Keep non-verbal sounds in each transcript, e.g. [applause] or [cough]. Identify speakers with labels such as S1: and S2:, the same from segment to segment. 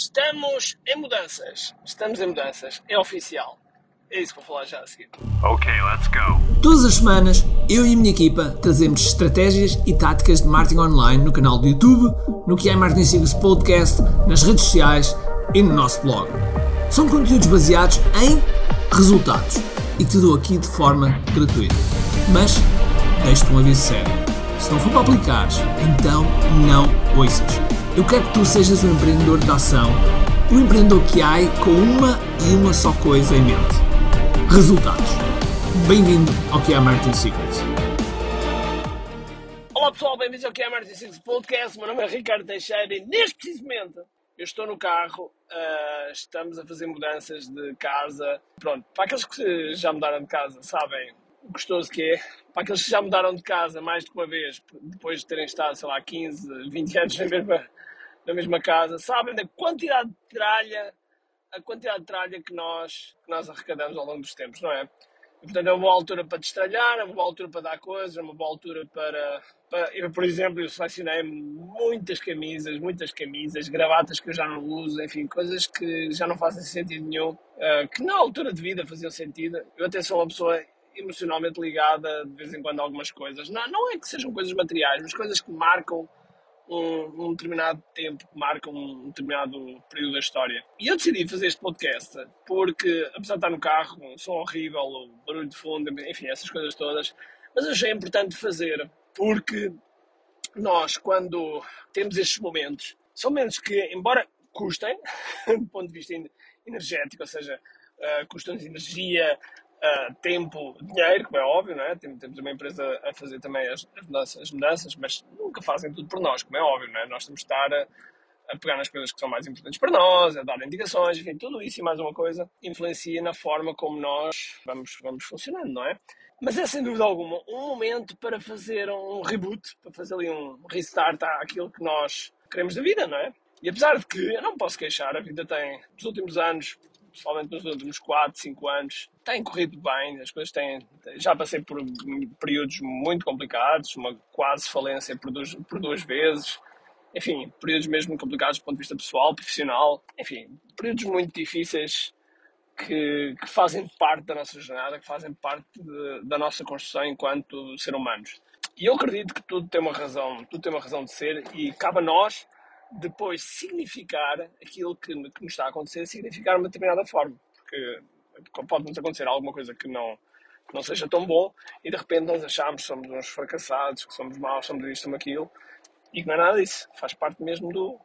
S1: Estamos em mudanças. Estamos em mudanças. É oficial. É isso que vou falar já a seguir.
S2: Ok, let's go.
S3: Todas as semanas, eu e a minha equipa trazemos estratégias e táticas de marketing online no canal do YouTube, no que é Marketing Secrets Podcast, nas redes sociais e no nosso blog. São conteúdos baseados em resultados e que te dou aqui de forma gratuita. Mas, deixo-te um aviso sério. Se não for para aplicares, então não ouças. Eu quero que tu sejas um empreendedor de ação, um empreendedor que há com uma e uma só coisa em mente: resultados. Bem-vindo ao que é Marketing Secrets.
S1: Olá pessoal, bem-vindos ao que é Martin Six Podcast. Meu nome é Ricardo Teixeira e neste preciso momento eu estou no carro, uh, estamos a fazer mudanças de casa. Pronto, para aqueles que já mudaram de casa sabem gostoso que é. Para aqueles que já mudaram de casa mais de uma vez, depois de terem estado, sei lá, 15, 20 anos na mesma, na mesma casa, sabem da quantidade de tralha, a quantidade de tralha que nós, que nós arrecadamos ao longo dos tempos, não é? E, portanto, é uma boa altura para destralhar, é uma boa altura para dar coisas, é uma boa altura para, para. Eu, por exemplo, eu selecionei muitas camisas, muitas camisas, gravatas que eu já não uso, enfim, coisas que já não fazem sentido nenhum, uh, que na altura de vida faziam sentido. Eu até sou uma pessoa emocionalmente ligada de vez em quando a algumas coisas. Não, não é que sejam coisas materiais, mas coisas que marcam um, um, determinado tempo, que marca um determinado período da história. E eu decidi fazer este podcast porque, apesar de estar no carro, um som horrível, barulho de fundo, enfim, essas coisas todas, mas achei importante fazer porque nós, quando temos estes momentos, são momentos que, embora custem, [laughs] do ponto de vista energético, ou seja, uh, custam de energia, uh, tempo, dinheiro, como é óbvio, não é? Temos uma empresa a fazer também as, as, mudanças, as mudanças, mas nunca fazem tudo por nós, como é óbvio, não é? Nós temos de estar a, a pegar nas coisas que são mais importantes para nós, a dar indicações, enfim, tudo isso e mais uma coisa influencia na forma como nós vamos, vamos funcionando, não é? Mas é sem dúvida alguma um momento para fazer um reboot, para fazer ali um restart àquilo que nós queremos da vida, não é? E apesar de que eu não posso queixar, a vida tem, nos últimos anos, principalmente nos últimos 4, 5 anos, tem corrido bem, as coisas têm. Já passei por períodos muito complicados, uma quase falência por duas, por duas vezes, enfim, períodos mesmo complicados do ponto de vista pessoal, profissional, enfim, períodos muito difíceis que, que fazem parte da nossa jornada, que fazem parte de, da nossa construção enquanto ser humanos. E eu acredito que tudo tem uma razão, tudo tem uma razão de ser e cabe a nós depois significar aquilo que, que nos está a acontecer, significar uma determinada forma. Porque pode-nos acontecer alguma coisa que não, não seja tão bom e de repente nós achamos que somos uns fracassados, que somos maus, somos isto, somos aquilo e que não é nada disso. Faz parte mesmo do,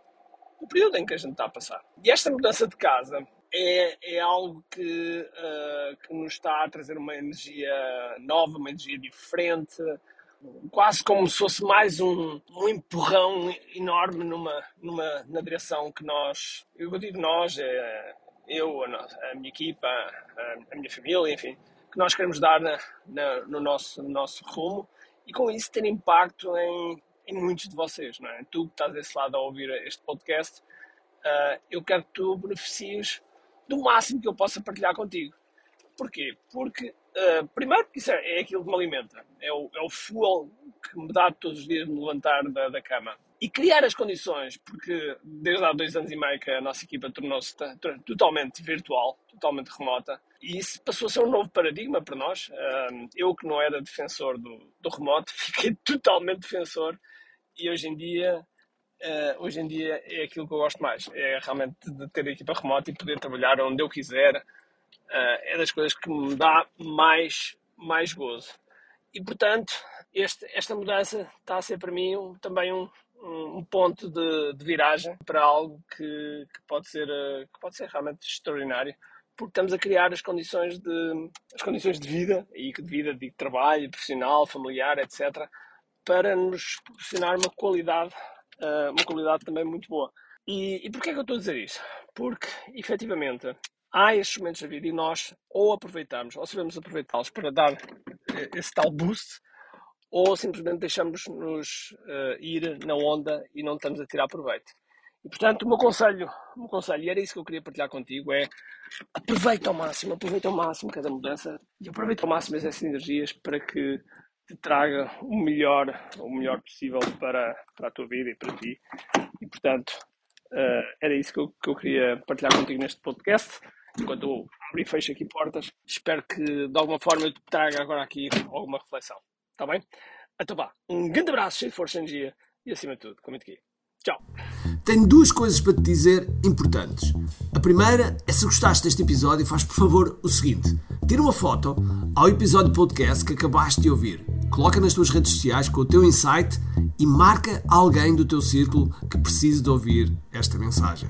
S1: do período em que a gente está a passar. E esta mudança de casa é, é algo que, uh, que nos está a trazer uma energia nova, uma energia diferente, quase como se fosse mais um, um empurrão enorme numa, numa, na direção que nós, eu digo nós, é, eu, a, a minha equipa, a, a, minha família, enfim, que nós queremos dar na, na, no, nosso, no nosso rumo e com isso ter impacto em, em muitos de vocês, não é? Tu que estás desse lado a ouvir este podcast, uh, eu quero que tu beneficies do máximo que eu possa partilhar contigo. Porquê? Porque Uh, primeiro, isso é, é, aquilo que me alimenta, é o, é o fuel que me dá todos os dias me levantar da, da cama. E criar as condições, porque desde há dois anos e meio que a nossa equipa tornou-se totalmente virtual, totalmente remota, e isso passou a ser um novo paradigma para nós. Uh, eu que não era defensor do, do remoto, [laughs] fiquei totalmente defensor, e hoje em dia Uh, hoje em dia é aquilo que eu gosto mais. É realmente de ter a equipa remota e poder trabalhar onde eu quiser, é das coisas que me dá mais, mais gozo. E, portanto, este, esta mudança está a ser para mim um, também um, um ponto de, de, viragem para algo que, que, pode ser, uh, que pode ser realmente extraordinário, porque estamos a criar as condições de, as condições de vida, e de vida de trabalho, profissional, familiar, etc., para nos proporcionar uma qualidade, uh, uma qualidade também muito boa. E, e porquê é que eu estou a dizer isso? Porque, efetivamente, há estes momentos da vida e nós ou aproveitamos, ou sabemos aproveitá-los para dar eh, esse tal boost, ou simplesmente deixamos-nos uh, ir na onda e não estamos a tirar proveito. E portanto, o meu conselho, o meu conselho, e era isso que eu queria partilhar contigo, é aproveita ao máximo, aproveita ao máximo cada mudança e aproveita ao máximo essas energias para que te traga o melhor, o melhor possível para, para a tua vida e para ti. E portanto, Uh, era isso que eu, que eu queria partilhar contigo neste podcast. Enquanto abro e fecho aqui portas, espero que de alguma forma eu te traga agora aqui alguma reflexão. Está bem? Então vá, um grande abraço, cheio de força e energia e acima de tudo, comente aqui. Tchau.
S3: Tenho duas coisas para te dizer importantes. A primeira é se gostaste deste episódio, faz por favor o seguinte: tira uma foto ao episódio podcast que acabaste de ouvir, coloca nas tuas redes sociais com o teu insight e marca alguém do teu círculo que precise de ouvir esta mensagem.